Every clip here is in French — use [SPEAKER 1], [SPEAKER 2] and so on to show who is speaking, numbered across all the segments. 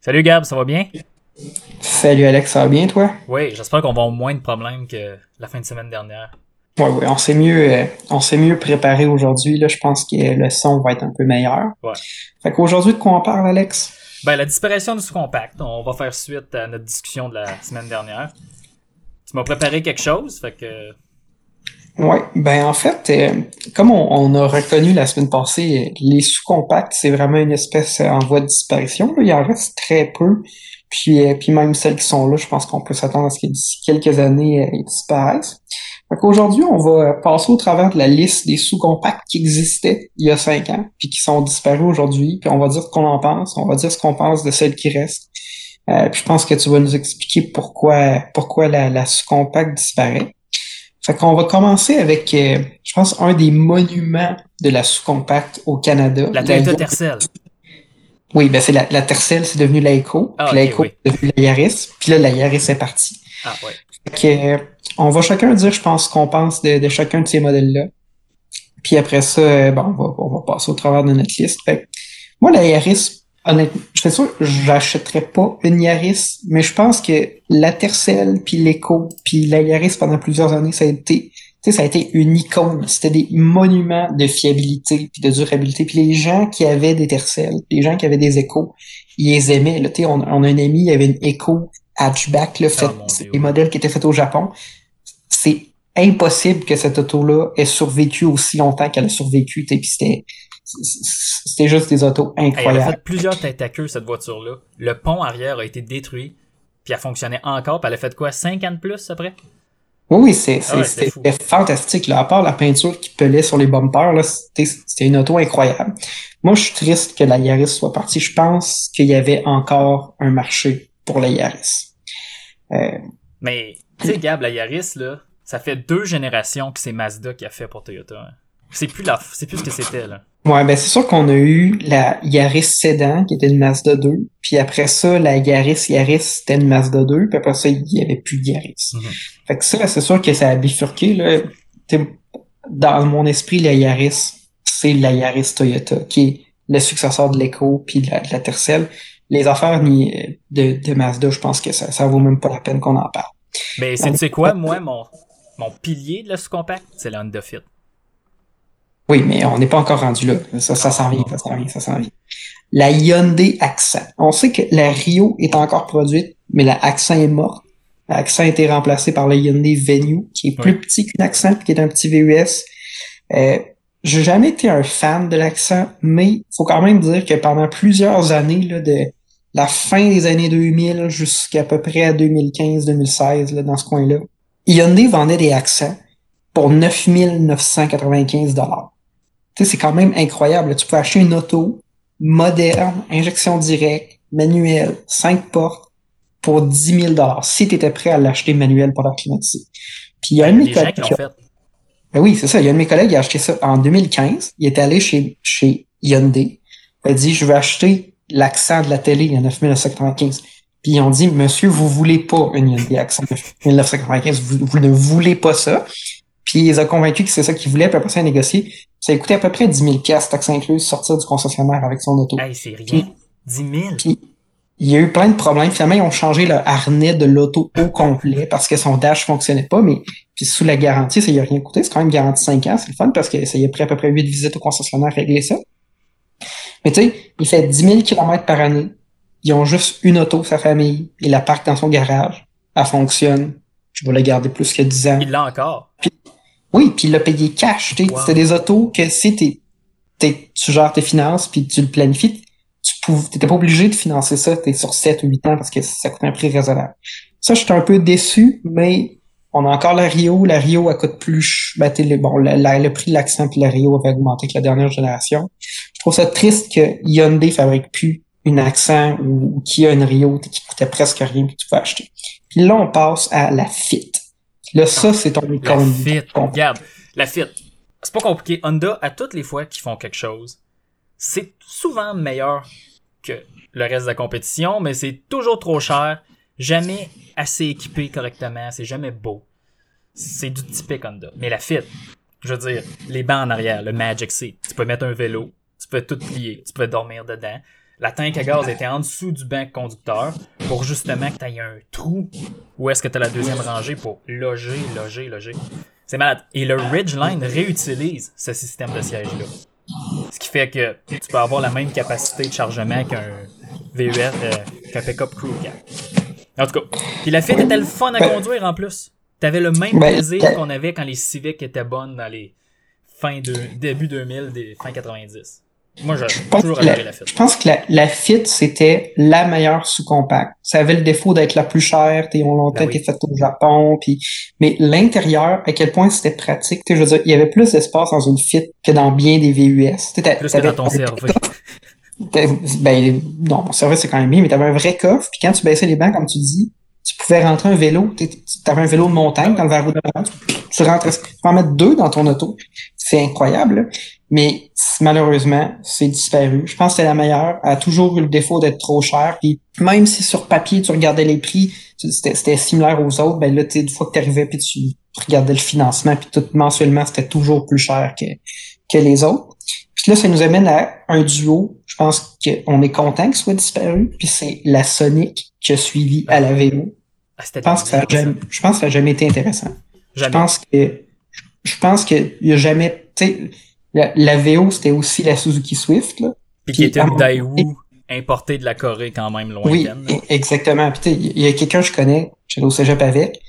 [SPEAKER 1] Salut Gab, ça va bien?
[SPEAKER 2] Salut Alex, ça va bien toi?
[SPEAKER 1] Oui, j'espère qu'on va avoir moins de problèmes que la fin de semaine dernière.
[SPEAKER 2] Oui, oui, on s'est mieux, euh, on s'est mieux préparé aujourd'hui. Là, je pense que le son va être un peu meilleur.
[SPEAKER 1] Ouais.
[SPEAKER 2] Fait qu'aujourd'hui, de quoi on parle, Alex?
[SPEAKER 1] Ben, la disparition du sous-compact. On va faire suite à notre discussion de la semaine dernière. Tu m'as préparé quelque chose, fait que.
[SPEAKER 2] Oui, ben en fait, euh, comme on, on, a reconnu la semaine passée, les sous-compacts, c'est vraiment une espèce en voie de disparition. Là. Il en reste très peu. Puis, euh, puis même celles qui sont là, je pense qu'on peut s'attendre à ce que d'ici quelques années, euh, disparaissent. Fait qu'aujourd'hui, on va passer au travers de la liste des sous-compacts qui existaient il y a cinq ans, puis qui sont disparus aujourd'hui, puis on va dire ce qu'on en pense, on va dire ce qu'on pense de celles qui restent. Euh, puis je pense que tu vas nous expliquer pourquoi pourquoi la, la sous-compact disparaît. Fait qu'on va commencer avec, euh, je pense, un des monuments de la sous-compact au Canada.
[SPEAKER 1] La Toyota Tercel.
[SPEAKER 2] Oui, ben c'est la, la Tercel, c'est devenu la Eco.
[SPEAKER 1] Ah,
[SPEAKER 2] puis la
[SPEAKER 1] ok,
[SPEAKER 2] Eco
[SPEAKER 1] oui.
[SPEAKER 2] est devenue la Yaris. Puis là, la Yaris est partie.
[SPEAKER 1] Ah, ouais.
[SPEAKER 2] Fait que, euh, on va chacun dire, je pense, ce qu'on pense de, de chacun de ces modèles-là. Puis après ça, euh, bon, on va, on va passer au travers de notre liste. Fait que, moi, la Yaris, honnêtement, je suis sûr, j'achèterais pas une Yaris, mais je pense que la Tercel, puis l'Eco, puis la Yaris pendant plusieurs années, ça a été, tu sais, ça a été une icône. C'était des monuments de fiabilité puis de durabilité. Puis les gens qui avaient des Tercel, les gens qui avaient des Eco, ils les aimaient. Là, tu sais, on, on a un ami, il avait une Eco hatchback, là, fait,
[SPEAKER 1] Oh,
[SPEAKER 2] des modèles qui étaient faits au Japon. C'est impossible que cette auto-là ait survécu aussi longtemps qu'elle a survécu. tu sais, Puis c'était, c'était juste des autos
[SPEAKER 1] Hey, elle a
[SPEAKER 2] incroyables.
[SPEAKER 1] fait plusieurs têtes à queue, cette voiture-là. Le pont arrière a été détruit, puis elle fonctionnait encore, puis elle a fait quoi, 5 ans de plus après?
[SPEAKER 2] Oui, oui,
[SPEAKER 1] Ah ouais, c'était
[SPEAKER 2] fantastique. Là. À part la peinture qui pelait sur les bumpers, là, c'était, c'était une auto incroyable. Moi, je suis triste que la Yaris soit partie. Je pense qu'il y avait encore un marché pour la Yaris. Euh,
[SPEAKER 1] Mais, tu sais, Gab, la Yaris, là, ça fait deux générations que c'est Mazda qui a fait pour Toyota. hein. C'est plus la, c'est plus ce que c'était, là.
[SPEAKER 2] ouais, ben c'est sûr qu'on a eu la Yaris Sedan, qui était une Mazda 2. Puis après ça, la Yaris Yaris, c'était une Mazda 2. Puis après ça, il y avait plus de Yaris.
[SPEAKER 1] Mhm.
[SPEAKER 2] Fait que ça, c'est sûr que ça a bifurqué. Là. Dans mon esprit, la Yaris, c'est la Yaris Toyota, qui est le successeur de l'Eco puis de la, de la Tercel. Les affaires ni, de, de Mazda, je pense que ça, ça vaut même pas la peine qu'on en parle.
[SPEAKER 1] Mais c'est, tu sais quoi, moi, mon, mon pilier de la sous-compact, c'est la Honda Fit.
[SPEAKER 2] Oui, mais on n'est pas encore rendu là. Ça, ça s'en vient, ça s'en vient, ça s'en vient. La Hyundai Accent. On sait que la Rio est encore produite, mais la Accent est morte. La Accent a été remplacée par la Hyundai Venue, qui est plus
[SPEAKER 1] Oui.
[SPEAKER 2] petit qu'une Accent, qui est un petit VUS. Euh, j'ai jamais été un fan de l'Accent, mais faut quand même dire que pendant plusieurs années, là, de la fin des années 2000 jusqu'à peu près à 2015-2016, là, dans ce coin-là, Hyundai vendait des Accents pour 9995 dollars. Tu sais, c'est quand même incroyable. Tu peux acheter une auto moderne, injection directe, manuelle, 5 portes pour 10 000 dollars si tu étais prêt à l'acheter manuel pour la climatiser. Puis il y a un de
[SPEAKER 1] Il
[SPEAKER 2] mes collègues
[SPEAKER 1] qui
[SPEAKER 2] a-
[SPEAKER 1] fait.
[SPEAKER 2] ben oui, c'est ça. Il y a un de mes collègues qui a acheté ça en 2015. Il est allé chez, chez Hyundai. Il a dit, je veux acheter l'accent de la télé à 9995. Puis ils ont dit, monsieur, vous voulez pas une Hyundai Accent 1995. Vous, vous ne voulez pas ça. Puis il les a convaincus que c'est ça qu'ils voulaient. Puis après ça, il a négocié. Ça a coûté à peu près 10 000 taxes incluses, sortir du concessionnaire avec son auto.
[SPEAKER 1] Hey, c'est rien. 10 000.
[SPEAKER 2] Puis, il y a eu plein de problèmes. Finalement, ils ont changé le harnais de l'auto au complet parce que son dash fonctionnait pas, mais puis sous la garantie, ça y a rien coûté. C'est quand même garanti 5 ans, c'est le fun parce que ça y a pris à peu près 8 visites au concessionnaire à régler ça. Mais tu sais, il fait 10 000 km par année. Ils ont juste une auto, sa famille. Il la parque dans son garage. Elle fonctionne. Je vais la garder plus que 10 ans.
[SPEAKER 1] Il l'a encore.
[SPEAKER 2] Oui, puis il l'a payé cash.
[SPEAKER 1] Wow.
[SPEAKER 2] C'était des autos que si t'es, t'es- tu gères tes finances puis tu le planifies, tu t'étais pas obligé de financer ça. T'es sur 7 ou 8 ans parce que ça coûte un prix raisonnable. Ça, je suis un peu déçu, mais on a encore la Rio. La Rio, elle coûte plus. Ben, le, bon, la- la- le prix de l'accent puis la Rio avait augmenté avec la dernière génération. Je trouve ça triste que Hyundai fabrique plus une accent ou, ou qui a une Rio qui coûtait presque rien que tu peux acheter. Puis là, on passe à la Fit. Là, ça, c'est ton
[SPEAKER 1] La
[SPEAKER 2] icône.
[SPEAKER 1] Fit.
[SPEAKER 2] Bon.
[SPEAKER 1] Regarde, la Fit. C'est pas compliqué. Honda, à toutes les fois qu'ils font quelque chose, c'est souvent meilleur que le reste de la compétition, mais c'est toujours trop cher, jamais assez équipé correctement, c'est jamais beau. C'est du typique Honda. Mais la Fit, Je veux dire, les bancs en arrière, le Magic Seat, tu peux mettre un vélo, tu peux tout plier, tu peux dormir dedans. La tank à gaz était en dessous du banc conducteur pour justement que tu aies un trou où est-ce que tu as la deuxième rangée pour loger, loger, loger. C'est malade. Et le Ridgeline réutilise ce système de siège-là. Ce qui fait que tu peux avoir la même capacité de chargement qu'un VUS, euh, qu'un pick-up crew cab. En tout cas. Puis la Fit était le fun à conduire en plus. T'avais le même plaisir qu'on avait quand les Civic étaient bonnes dans les fins de, début 2000, des fin 90. Moi, j'ai
[SPEAKER 2] pense
[SPEAKER 1] toujours
[SPEAKER 2] que la-
[SPEAKER 1] la Fit.
[SPEAKER 2] Je pense que la, la Fit, c'était la meilleure sous-compact. Ça avait le défaut d'être la plus chère, on longtemps
[SPEAKER 1] Ben oui.
[SPEAKER 2] été faite au Japon, puis mais l'intérieur, à quel point c'était pratique. Je veux dire, il y avait plus d'espace dans une Fit que dans bien des VUS.
[SPEAKER 1] Plus que dans ton
[SPEAKER 2] t'avais- Ben, non, mon service c'est quand même bien, mais t'avais un vrai coffre, puis quand tu baissais les bancs, comme tu dis, tu pouvais rentrer un vélo, t'avais un vélo de montagne dans le verrou d'avant, tu, tu rentrais, tu peux en mettre deux dans ton auto. C'est incroyable, là. Mais malheureusement, c'est disparu. Je pense que c'était la meilleure, elle a toujours eu le défaut d'être trop chère, puis même si sur papier, tu regardais les prix, c'était similaire aux autres, ben là, tu une fois que tu arrivais, puis tu regardais le financement, puis tout mensuellement, c'était toujours plus cher que, que les autres. Puis là, ça nous amène à un duo. Je pense qu'on est content qu'il soit disparu. Puis c'est la Sonic qui a suivi à la VO.
[SPEAKER 1] Ah,
[SPEAKER 2] Je pense que ça a jamais, je pense que ça a jamais été intéressant. Je
[SPEAKER 1] Jamais.
[SPEAKER 2] pense que, je pense qu'il y a jamais, la, la VO, c'était aussi la Suzuki Swift, là.
[SPEAKER 1] Puis qui était une Daewoo importée de la Corée quand même
[SPEAKER 2] Oui,
[SPEAKER 1] lointaine. là.
[SPEAKER 2] e- exactement. Puis tu il y a quelqu'un que je connais, j'allais au cégep avec.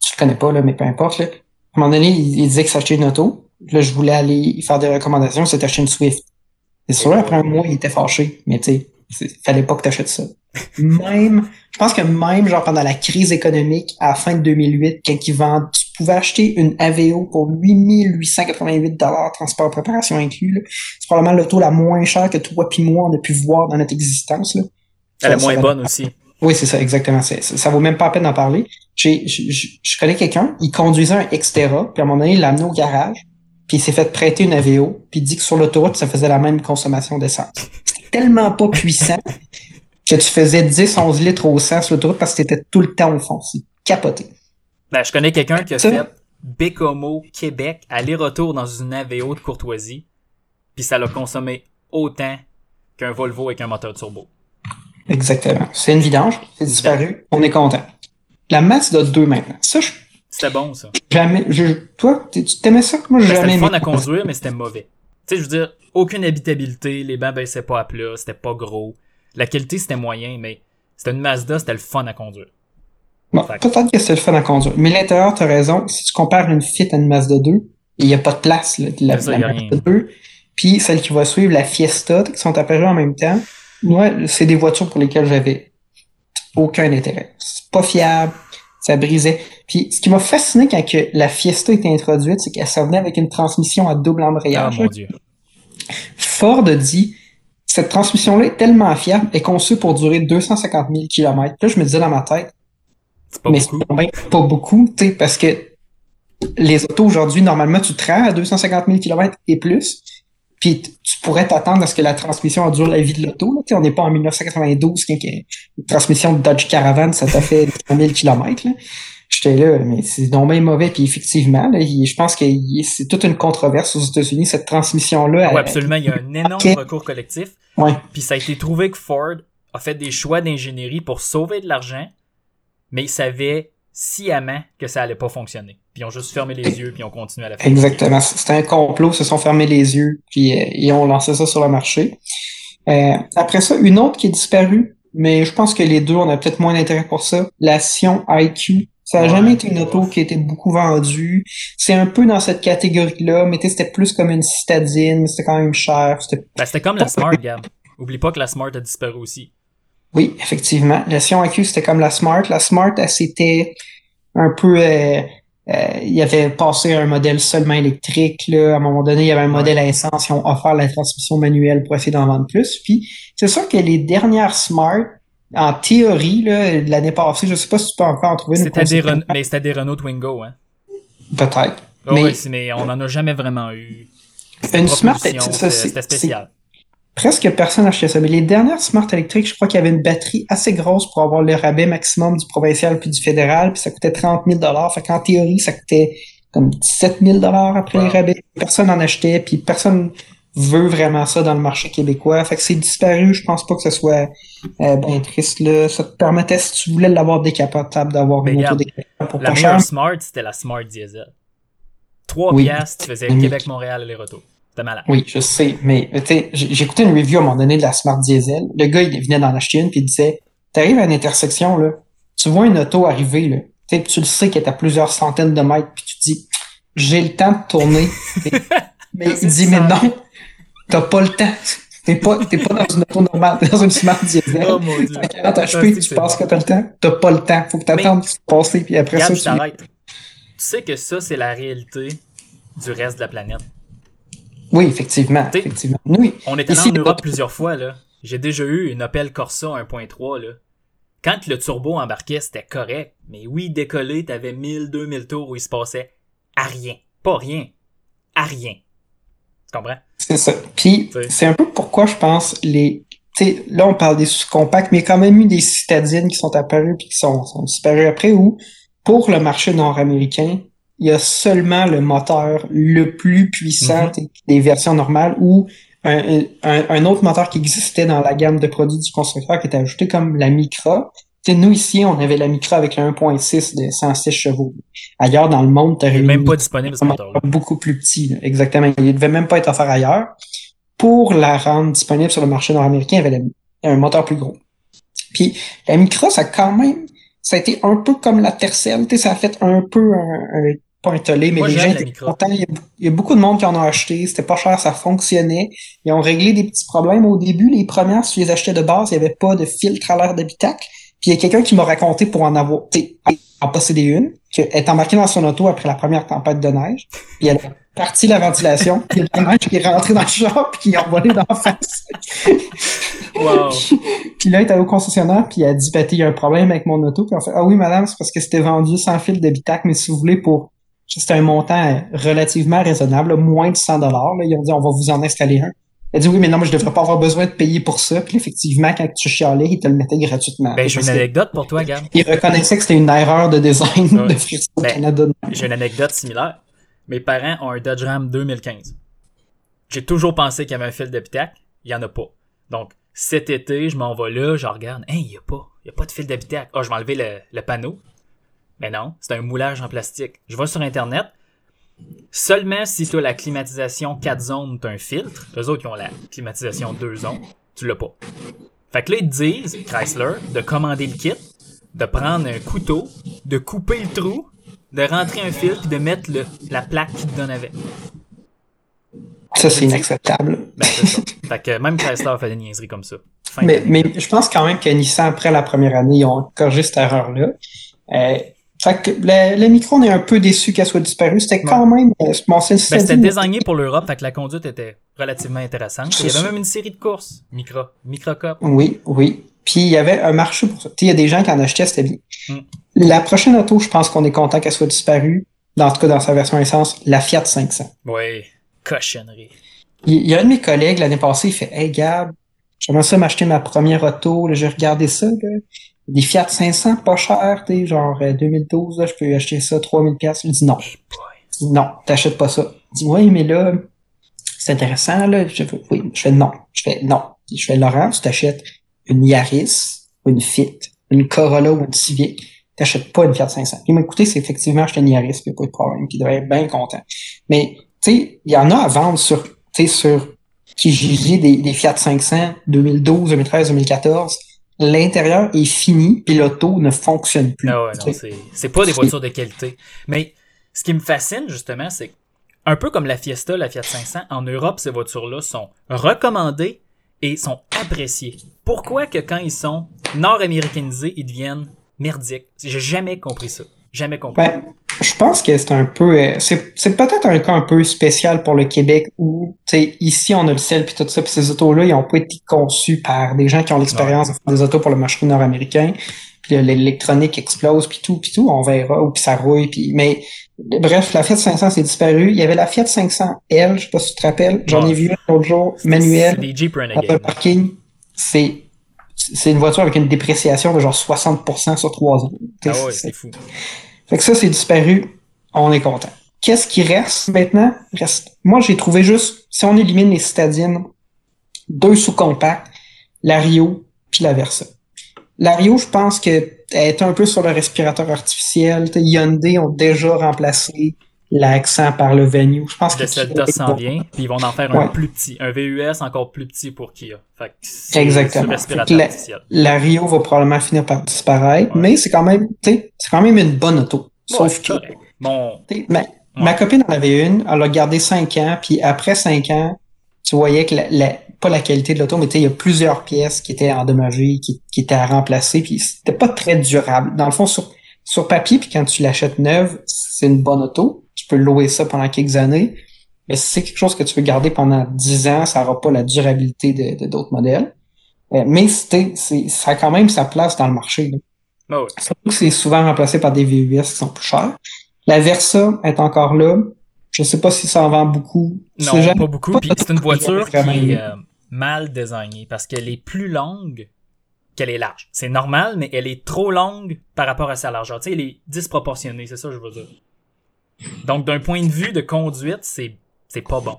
[SPEAKER 2] Tu le connais pas, là, mais peu importe, là. À un moment donné, il, il disait que s'achetait une auto. Là, je voulais aller faire des recommandations, c'était acheter une Swift. C'est sûr, après un mois, il était fâché. Mais tu sais, c'est- fallait pas que t'achètes ça. Même, je pense que même, genre, pendant la crise économique, à la fin de 2008, quand ils vendent, tu pouvais acheter une AVO pour 8888 dollars, transport préparation inclus. C'est probablement l'auto la moins chère que toi puis moi, on a pu voir dans notre existence, là.
[SPEAKER 1] Elle est moins
[SPEAKER 2] ça-
[SPEAKER 1] bonne aussi.
[SPEAKER 2] oui, c'est ça, exactement. Ça, ça vaut même pas la peine d'en parler. J'ai, je, connais quelqu'un, il conduisait un Xterra, puis à un moment donné, il l'a amené au garage, puis il s'est fait prêter une AVO, puis il dit que sur l'autoroute, ça faisait la même consommation d'essence. C'était tellement pas puissant que tu faisais 10-11 litres au 100 sur l'autoroute parce que t'étais tout le temps au fond. C'est capoté.
[SPEAKER 1] Ben, je connais quelqu'un qui a fait Bécomo, Québec, aller-retour dans une AVO de courtoisie, puis ça l'a consommé autant qu'un Volvo avec un moteur turbo.
[SPEAKER 2] Exactement. C'est une vidange, c'est disparu, on est content. La Mazda 2 maintenant. Ça, je,
[SPEAKER 1] C'était bon, ça.
[SPEAKER 2] jamais, je, toi, tu t'aimais ça? Moi, j'ai
[SPEAKER 1] Ben,
[SPEAKER 2] jamais
[SPEAKER 1] c'était fun à conduire, mais c'était mauvais. Tu sais, je veux dire, aucune habitabilité, les bancs baissaient pas à plat, c'était pas gros. La qualité, c'était moyen, mais c'était une Mazda, c'était le fun à conduire.
[SPEAKER 2] Bon, peut-être que c'est le fun à conduire. Mais l'intérieur, t'as raison. Si tu compares une Fit à une Mazda 2, il n'y a pas de place, là, de la,
[SPEAKER 1] ça,
[SPEAKER 2] la Mazda
[SPEAKER 1] rien.
[SPEAKER 2] 2. Puis celle qui va suivre, la Fiesta, qui sont apparues en même temps. Moi, c'est des voitures pour lesquelles j'avais aucun intérêt. C'est pas fiable, ça brisait. Puis ce qui m'a fasciné quand que la Fiesta était introduite, c'est qu'elle s'en venait avec une transmission à double
[SPEAKER 1] Ah,
[SPEAKER 2] embrayage.
[SPEAKER 1] mon dieu.
[SPEAKER 2] Ford dit cette transmission-là est tellement fiable, elle est conçue pour durer 250 000 km. Là, je me disais dans ma tête,
[SPEAKER 1] C'est pas
[SPEAKER 2] mais
[SPEAKER 1] beaucoup.
[SPEAKER 2] c'est pas beaucoup, tu sais, parce que les autos aujourd'hui, normalement, tu te rends à 250 000 km et plus, puis tu pourrais t'attendre à ce que la transmission dure la vie de l'auto. là. On n'est pas en 1992, quand une transmission de Dodge Caravan, ça t'a fait 100 000 km. Là. J'étais là, mais c'est donc bien mauvais. Puis effectivement, là, je pense que c'est toute une controverse aux États-Unis, cette transmission-là.
[SPEAKER 1] Ouais,
[SPEAKER 2] elle-
[SPEAKER 1] absolument, il y a un énorme recours collectif.
[SPEAKER 2] Ouais.
[SPEAKER 1] Puis ça a été trouvé que Ford a fait des choix d'ingénierie pour sauver de l'argent, mais ils savaient sciemment que ça allait pas fonctionner. Puis ils ont juste fermé les yeux puis ils ont continué à la faire.
[SPEAKER 2] Exactement. C'était un complot, ils se sont fermés les yeux, puis euh, ils ont lancé ça sur le marché. Euh, après ça, une autre qui est disparue, mais je pense que les deux, on a peut-être moins d'intérêt pour ça. La Sion IQ. Ça a
[SPEAKER 1] Ouais,
[SPEAKER 2] jamais été une auto qui a été beaucoup vendue. C'est un peu dans cette catégorie-là, mais tu sais, c'était plus comme une citadine, c'était quand même cher. C'était
[SPEAKER 1] Ben, c'était comme la Smart, Gab. Oublie pas que la Smart a disparu aussi.
[SPEAKER 2] Oui, effectivement. La Sion IQ, c'était comme la Smart. La Smart, elle s'était un peu... euh, euh, il y avait passé un modèle seulement électrique. Là. À un moment donné, il y avait un modèle à essence. Ils ont offert la transmission manuelle pour essayer d'en vendre plus. Puis, c'est sûr que les dernières Smart, en théorie, là, l'année passée, je sais pas si tu peux encore en trouver une.
[SPEAKER 1] C'était des. Ren- mais c'était des Renault Twingo, hein.
[SPEAKER 2] Peut-être.
[SPEAKER 1] Ah
[SPEAKER 2] Mais-
[SPEAKER 1] ouais, c'est- mais on en a jamais vraiment eu.
[SPEAKER 2] Une Smart,
[SPEAKER 1] c'était spécial.
[SPEAKER 2] Presque personne achetait ça. Mais les dernières Smart électriques, je crois qu'il y avait une batterie assez grosse pour avoir le rabais maximum du provincial puis du fédéral, puis ça coûtait 30 000 Fait qu'en théorie, ça coûtait comme 17 000 après les rabais. Personne en achetait, puis personne veut vraiment ça dans le marché québécois. Fait que c'est disparu. Je pense pas que ce soit euh, bien triste. Là. Ça te permettait, si tu voulais l'avoir décapotable, d'avoir une auto décapotable
[SPEAKER 1] pour La meilleure Smart, c'était la Smart Diesel. 3 oui. piastres, tu faisais Québec-Montréal aller-retour. Malade.
[SPEAKER 2] Oui, je sais. Mais j'ai écouté une review à un moment donné de la Smart Diesel. Le gars, il venait d'en acheter une, puis il disait T'arrives à une intersection, là, tu vois une auto arriver, là, tu le sais qu'elle est à plusieurs centaines de mètres, puis tu te dis J'ai le temps de tourner. mais il dit Mais non, t'as pas le temps. T'es pas, t'es pas dans une auto normale, t'es dans une Smart Diesel. Oh mon dieu. À 40 HP, tu penses que t'as le temps. T'as pas le temps. Faut que t'attendes de passer, puis après ça,
[SPEAKER 1] tu... tu sais que ça, c'est la réalité du reste de la planète.
[SPEAKER 2] Oui, effectivement. effectivement. Oui.
[SPEAKER 1] On est allé en Europe plusieurs fois, là. J'ai déjà eu une Opel Corsa 1.3, là. Quand le turbo embarquait, c'était correct. Mais oui, décoller, t'avais 1000, 2000 tours où il se passait à rien. Pas rien. À rien. Tu comprends?
[SPEAKER 2] C'est ça. Puis, c'est un peu pourquoi je pense les. sais, là, on parle des sous-compacts, mais il y a quand même eu des citadines qui sont apparues puis qui sont, sont disparues après où, pour le marché nord-américain, il y a seulement le moteur le plus puissant mhm. des versions normales ou un, un, autre moteur qui existait dans la gamme de produits du constructeur qui était ajouté comme la Micra. T'sais, nous ici, on avait la Micra avec le 1.6 de 106 chevaux. Ailleurs dans le monde,
[SPEAKER 1] tu même pas disponible ce moteur
[SPEAKER 2] Beaucoup plus petit, exactement. Il devait même pas être offert ailleurs. Pour la rendre disponible sur le marché nord-américain, il y avait un moteur plus gros. Puis la Micra, ça a quand même, ça a été un peu comme la Tercel, ça a fait un peu un pas mais les gens étaient contents. Il y, a, beaucoup de monde qui en a acheté. C'était pas cher, ça fonctionnait. Ils ont réglé des petits problèmes au début. Les premières, si tu les achetais de base, il n'y avait pas de filtre à l'air d'habitacle. Puis il y a quelqu'un qui m'a raconté pour en avoir, en posséder une, qu'elle est embarquée dans son auto après la première tempête de neige. Puis elle a parti la ventilation. puis la neige qui est rentrée dans le shop puis qui a envolé dans la face. wow. puis là, elle était au concessionnaire puis elle a dit, bah, il y a un problème avec mon auto. Puis on fait, ah oui, madame, c'est parce que c'était vendu sans fil d'habitacle, mais si vous voulez pour c'était un montant relativement raisonnable, moins de 100 dollars. Ils ont dit, on va vous en installer un. Elle dit, oui, mais non, mais je devrais pas avoir besoin de payer pour ça. Puis effectivement, quand tu chialais, ils te le mettaient gratuitement.
[SPEAKER 1] Ben, j'ai une anecdote pour toi, Gab.
[SPEAKER 2] Ils reconnaissaient que c'était une erreur de design de
[SPEAKER 1] ben, Canada. J'ai une anecdote similaire. Mes parents ont un Dodge Ram 2015. J'ai toujours pensé qu'il y avait un fil d'habitacle. Il y en a pas. Donc, cet été, je m'en vais là, je regarde. Hein, il y a pas. Il y a pas de fil d'habitacle. Ah, oh, je vais enlever le, le panneau. Mais non, c'est un moulage en plastique. Je vais sur Internet. Seulement si tu as la climatisation 4 zones, tu as un filtre. Les autres, qui ont la climatisation 2 zones. Tu l'as pas. Fait que là, ils te disent, Chrysler, de commander le kit, de prendre un couteau, de couper le trou, de rentrer un fil, puis de mettre le, la plaque qui te donne avec.
[SPEAKER 2] Ça, c'est inacceptable.
[SPEAKER 1] Ben, ça. fait que même Chrysler fait des niaiseries comme ça.
[SPEAKER 2] mais, mais, je pense quand même que Nissan, après la première année, ils ont corrigé cette erreur-là. Euh, fait que le, micro, on est un peu déçu qu'elle soit disparue. C'était quand même.
[SPEAKER 1] Euh, bon, ben, c'était désigné pour l'Europe, fait que la conduite était relativement intéressante. Il y avait même une série de courses, micro, microcop.
[SPEAKER 2] Oui, oui. Puis il y avait un marché pour ça. Il y a des gens qui en achetaient, c'était bien. Hmm. La prochaine auto, je pense qu'on est content qu'elle soit disparue. Dans tout cas, dans sa version essence, la Fiat 500.
[SPEAKER 1] Oui, cochonnerie.
[SPEAKER 2] Il, y a un de mes collègues l'année passée, il fait Hey Gab, j'aimerais ça m'acheter ma première auto. J'ai regardé ça. Là des Fiat 500 pas cher, tu genre 2012, euh, là, je peux acheter ça 3000 pièces. Il dit non. non, t'achètes pas ça. Il dit oui, mais là, c'est intéressant, là. Je fais, oui, je fais non. Je fais non. Je fais Laurent, tu t'achètes une Yaris, une Fit, une Corolla ou une Civic. T'achètes pas une Fiat 500. Il m'a écouté, c'est effectivement acheter une Yaris, puis pas de problème, qui devrait être bien content. Mais, tu sais, il y en a à vendre sur, tu sur Kijiji des, des Fiat 500 2012, 2013, 2014 l'intérieur est fini puis l'auto ne fonctionne plus.
[SPEAKER 1] Ah ouais, non, c'est pas des voitures de qualité. Mais ce qui me fascine justement, c'est un peu comme la Fiesta, la Fiat 500, en Europe, ces voitures-là sont recommandées et sont appréciées. Pourquoi que quand ils sont nord-américanisés, ils deviennent merdiques? J'ai jamais compris ça. Jamais compris.
[SPEAKER 2] Ben, je pense que c'est un peu, euh, c'est, c'est peut-être un cas un peu spécial pour le Québec où, tu sais, ici on a le sel puis tout ça, puis ces autos-là, ils ont pas été conçus par des gens qui ont l'expérience de faire des autos pour le marché nord-américain. Puis l'électronique explose puis tout, puis tout, on verra, ou puis ça rouille, puis mais bref, la Fiat 500 c'est disparu. Il y avait la Fiat 500L, je sais pas si tu te rappelles, j'en ai vu l'autre jour, manuel, un parking. C'est c'est une voiture avec une dépréciation de genre 60% sur 3 ans.
[SPEAKER 1] Ah ouais, c'est fou.
[SPEAKER 2] Fait que ça, c'est disparu. On est content. qu'est-ce qui reste maintenant? Reste... Moi, j'ai trouvé juste, si on élimine les citadines, deux sous-compacts, la Rio puis la Versa. La Rio, je pense qu'elle est un peu sur le respirateur artificiel. Hyundai ont déjà remplacé l'accent par le Venue. Je pense
[SPEAKER 1] le
[SPEAKER 2] que
[SPEAKER 1] Celta s'en vient, puis ils vont en faire un plus petit, un VUS encore plus petit pour Kia. Fait que
[SPEAKER 2] Exactement. La, la, Rio va probablement finir par disparaître, mais c'est quand même, c'est quand même une bonne auto. Sauf que,
[SPEAKER 1] bon.
[SPEAKER 2] ma, ma, copine en avait une, elle a gardé 5 ans, puis après 5 ans, tu voyais que la, pas la qualité de l'auto, mais il y a plusieurs pièces qui étaient endommagées, qui, qui étaient à remplacer, puis c'était pas très durable. Dans le fond, sur, sur papier, puis quand tu l'achètes neuve, c'est une bonne auto peux louer ça pendant quelques années. Mais si c'est quelque chose que tu veux garder pendant 10 ans, ça n'aura pas la durabilité de d'autres modèles. Euh, mais c'est, ça a quand même sa place dans le marché.
[SPEAKER 1] Là.
[SPEAKER 2] Oh c'est souvent remplacé par des VUS qui sont plus chers. La Versa est encore là. Je sais pas si ça en vend beaucoup.
[SPEAKER 1] Non, pas beaucoup. Puis c'est une voiture qui est euh, mal designée parce qu'elle est plus longue qu'elle est large. C'est normal, mais elle est trop longue par rapport à sa largeur. Tu sais, elle est disproportionnée, c'est ça que je veux dire. Donc, d'un point de vue de conduite, c'est, c'est pas bon.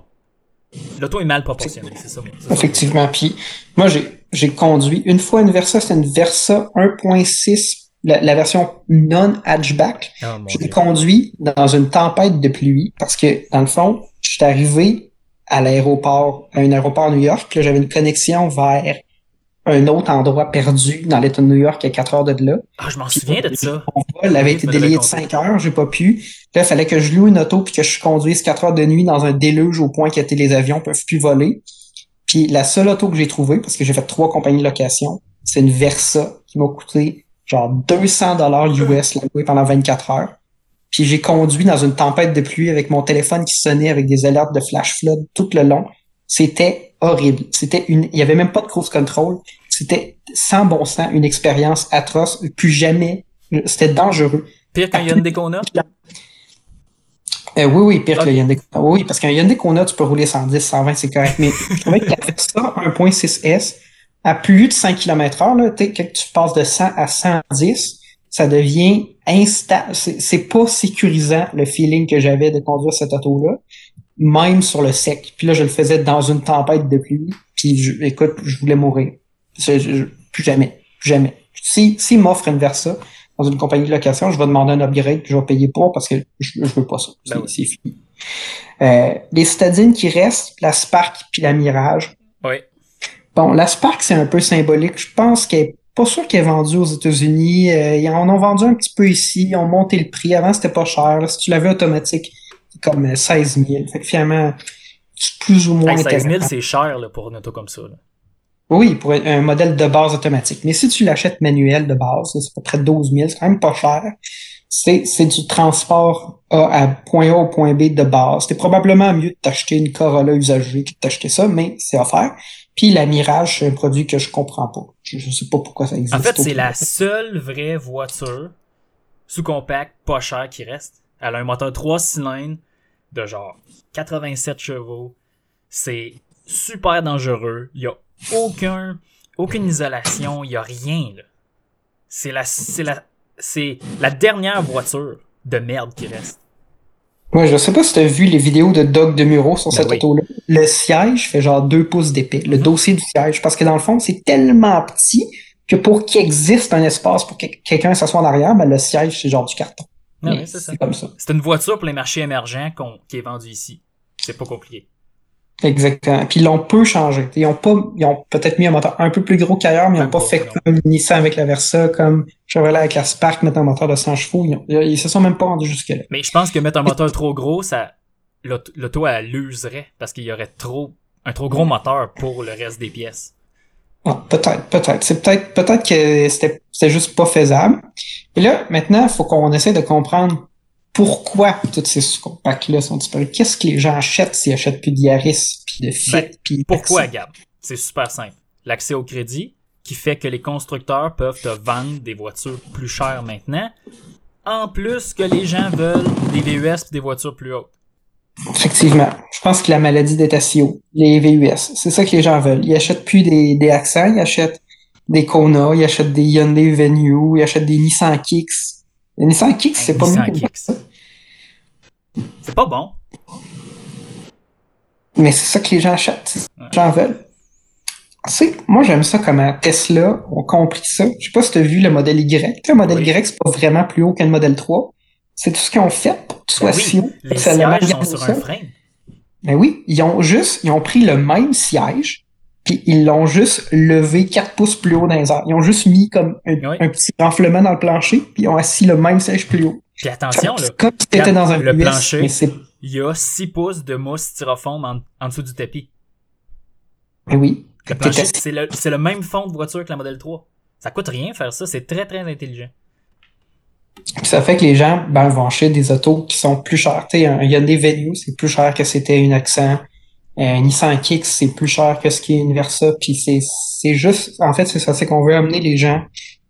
[SPEAKER 1] L'auto est mal proportionnée, c'est ça.
[SPEAKER 2] Effectivement. Puis, moi, j'ai, j'ai conduit une fois une Versa, c'était une Versa 1.6, la, version non-hatchback. Oh, j'ai conduit dans une tempête de pluie parce que, dans le fond, je suis arrivé à l'aéroport, à un aéroport New York, là, j'avais une connexion vers un autre endroit perdu dans l'État de New York à 4 heures de là.
[SPEAKER 1] Ah, je m'en souviens de ça.
[SPEAKER 2] Mon vol avait été délayé de 5 heures, j'ai pas pu. Là, il fallait que je loue une auto puis que je conduise 4 heures de nuit dans un déluge au point que les avions peuvent plus voler. Puis la seule auto que j'ai trouvée, parce que j'ai fait trois compagnies de location, c'est une Versa qui m'a coûté genre 200 dollars US la pendant 24 heures. Puis j'ai conduit dans une tempête de pluie avec mon téléphone qui sonnait avec des alertes de flash flood tout le long. C'était horrible. C'était une, il y avait même pas de cruise control. C'était sans bon sens, une expérience atroce. Plus jamais, c'était dangereux.
[SPEAKER 1] Pire qu'un Hyundai Kona?
[SPEAKER 2] Euh, oui, oui, pire okay. que Hyundai Kona. Oui, parce qu'un Hyundai Kona, tu peux rouler 110, 120, c'est correct. Mais je trouvais que la ça, 1.6S, à plus de 5 km heure, là, quand tu passes de 100 à 110, ça devient instant. C'est pas sécurisant, le feeling que j'avais de conduire cette auto-là même sur le sec. Puis là, je le faisais dans une tempête de pluie. Puis je, écoute, je voulais mourir. Plus jamais. Plus jamais. Si, si m'offre une Versa dans une compagnie de location, je vais demander un upgrade que je vais payer pour parce que je, je veux pas ça. Ben c'est fini. Euh, les citadines qui restent, la Spark puis la Mirage.
[SPEAKER 1] Oui.
[SPEAKER 2] Bon, la Spark, c'est un peu symbolique. Je pense qu'elle est pas sûr qu'elle est vendue aux États-Unis. Euh, ils en ont vendu un petit peu ici. Ils ont monté le prix. Avant, c'était pas cher. Si tu l'avais automatique, comme 16 euh, 000. Fait que finalement, plus ou moins.
[SPEAKER 1] 16 000, c'est cher là, pour une auto comme ça. Là.
[SPEAKER 2] Oui, pour un modèle de base automatique. Mais si tu l'achètes manuel de base, c'est à peu près 12 000, c'est quand même pas cher. C'est, c'est du transport A à point A au point B de base. C'est probablement mieux de t'acheter une Corolla usagée que de t'acheter ça, mais c'est offert. Puis la Mirage, c'est un produit que je comprends pas. Je, je sais pas pourquoi ça existe.
[SPEAKER 1] En fait, c'est la seule vraie voiture sous-compact, pas chère qui reste. Elle a un moteur 3 cylindres de genre 87 chevaux. C'est super dangereux. Il y a aucun, aucune isolation. Il y a rien, là. C'est la, c'est la, c'est la dernière voiture de merde qui reste.
[SPEAKER 2] Ouais, je sais pas si tu as vu les vidéos de Doug de Muro sur ben cette auto-là. Le siège fait genre deux pouces d'épais. Le mm-hmm. dossier du siège. Parce que dans le fond, c'est tellement petit que pour qu'il existe un espace pour que quelqu'un s'assoie en arrière, ben le siège, c'est genre du carton.
[SPEAKER 1] Ah c'est comme ça. C'est une voiture pour les marchés émergents qui est vendue ici. C'est pas compliqué.
[SPEAKER 2] Exactement. Puis ils l'ont peu changé. Ils ont pas, ils ont peut-être mis un moteur un peu plus gros qu'ailleurs, mais ils n'ont pas, fait comme Nissan avec la Versa, comme Chevrolet avec la Spark mettre un moteur de 100 chevaux. Ils, se sont même pas rendus jusque là.
[SPEAKER 1] Mais je pense que mettre un moteur trop gros, ça, l'auto elle l'userait parce qu'il y aurait trop, un trop gros moteur pour le reste des pièces.
[SPEAKER 2] Ah, peut-être, peut-être. C'est peut-être, peut-être que c'était, c'était juste pas faisable. Et là, maintenant, il faut qu'on essaie de comprendre pourquoi toutes ces compacts-là sont disparus? Qu'est-ce que les gens achètent s'ils achètent plus de Yaris, puis de Fit, ben, puis
[SPEAKER 1] Pourquoi, Gab? C'est super simple. L'accès au crédit, qui fait que les constructeurs peuvent te vendre des voitures plus chères maintenant, en plus que les gens veulent des VUS et des voitures plus hautes.
[SPEAKER 2] Effectivement. Je pense que la maladie d'être SEO, les VUS, c'est ça que les gens veulent. Ils achètent plus des, des accents, ils achètent des Kona, ils achètent des Hyundai Venue, ils achètent des Nissan Kicks. Les Nissan Kicks, c'est pas mieux.
[SPEAKER 1] C'est pas bon.
[SPEAKER 2] Mais c'est ça que les gens achètent. Les gens veulent. Tu sais, moi j'aime ça comment Tesla ont compris ça. Je sais pas si tu as vu le modèle Y. Le modèle
[SPEAKER 1] Oui.
[SPEAKER 2] Y, c'est pas vraiment plus haut qu'un modèle 3. C'est tout ce qu'ils ont fait pour que tu sois
[SPEAKER 1] Ben oui,
[SPEAKER 2] si haut.
[SPEAKER 1] les sièges sont sur
[SPEAKER 2] ça.
[SPEAKER 1] un frame.
[SPEAKER 2] Mais oui, ils ont juste, ils ont pris le même siège, puis ils l'ont juste levé 4 pouces plus haut dans les airs. Ils ont juste mis comme un,
[SPEAKER 1] Oui.
[SPEAKER 2] un petit renflement dans le plancher, puis ils ont assis le même siège plus haut.
[SPEAKER 1] Puis attention, là,
[SPEAKER 2] comme si t'étais dans un
[SPEAKER 1] le
[SPEAKER 2] US,
[SPEAKER 1] plancher.
[SPEAKER 2] mais
[SPEAKER 1] il y a 6 pouces de mousse styrofoam en, en dessous du tapis.
[SPEAKER 2] oui.
[SPEAKER 1] Le
[SPEAKER 2] T'es
[SPEAKER 1] plancher,
[SPEAKER 2] assis-
[SPEAKER 1] c'est le, même fond de voiture que la modèle 3. Ça coûte rien faire ça, c'est très très intelligent.
[SPEAKER 2] Ça fait que les gens ben, vont acheter des autos qui sont plus chères. Tu sais, un Hyundai Venue, c'est plus cher que c'était une Accent. Un Nissan Kicks, c'est plus cher que ce qui est une Versa. Puis c'est, c'est juste, en fait, c'est ça, c'est qu'on veut amener les gens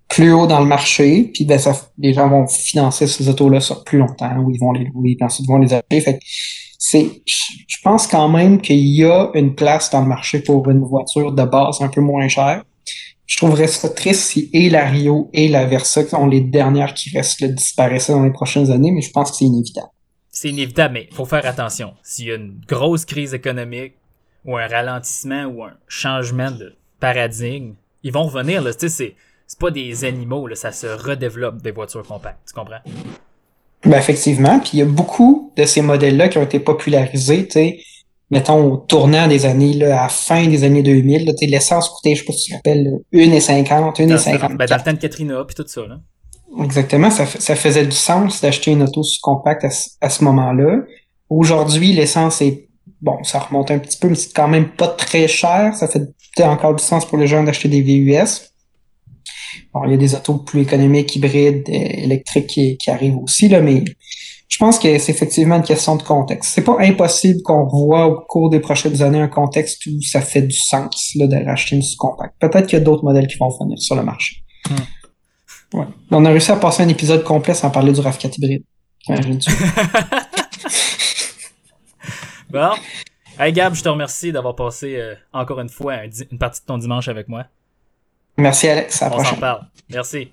[SPEAKER 2] plus haut dans le marché. Puis ben, ça, les gens vont financer ces autos-là sur plus longtemps, où ils vont les louer, ensuite vont les acheter. Fait c'est, je je pense quand même qu'il y a une place dans le marché pour une voiture de base un peu moins chère. Je trouverais ça triste si et la Rio et la Versa, qui sont les dernières qui restent, là, disparaissaient dans les prochaines années, mais je pense que c'est inévitable.
[SPEAKER 1] C'est inévitable, mais faut faire attention. S'il y a une grosse crise économique, ou un ralentissement, ou un changement de paradigme, ils vont revenir, là. Tu sais, c'est, c'est pas des animaux, là. Ça se redéveloppe des voitures compactes. Tu comprends?
[SPEAKER 2] Ben, effectivement, puis il y a beaucoup de ces modèles-là qui ont été popularisés, tu sais, mettons, au tournant des années, là, à la fin des années 2000, là, l'essence coûtait, je sais pas si tu te rappelles, là, 1,50,
[SPEAKER 1] Dans,
[SPEAKER 2] 1,50.
[SPEAKER 1] ben, dans le temps de Katrina, puis tout ça, là.
[SPEAKER 2] Exactement, ça, fa- ça faisait du sens d'acheter une auto sous-compacte à, ce- à ce moment-là. Aujourd'hui, l'essence est, bon, ça remonte un petit peu, mais c'est quand même pas très cher. Ça fait encore du sens pour les gens d'acheter des VUS. Bon, il y a des autos plus économiques, hybrides, euh, électriques qui, arrivent aussi, là, mais je pense que c'est effectivement une question de contexte. C'est pas impossible qu'on voit au cours des prochaines années un contexte où ça fait du sens, là, acheter une sous-compacte. Peut-être qu'il y a d'autres modèles qui vont venir sur le marché. Ouais. On a réussi à passer un épisode complet sans parler du RAV4 hybride.
[SPEAKER 1] Bon. Hey Gab, je te remercie d'avoir passé euh, encore une fois un une partie de ton dimanche avec moi.
[SPEAKER 2] Merci Alex, à la
[SPEAKER 1] On s'en
[SPEAKER 2] prochaine.
[SPEAKER 1] parle. Merci.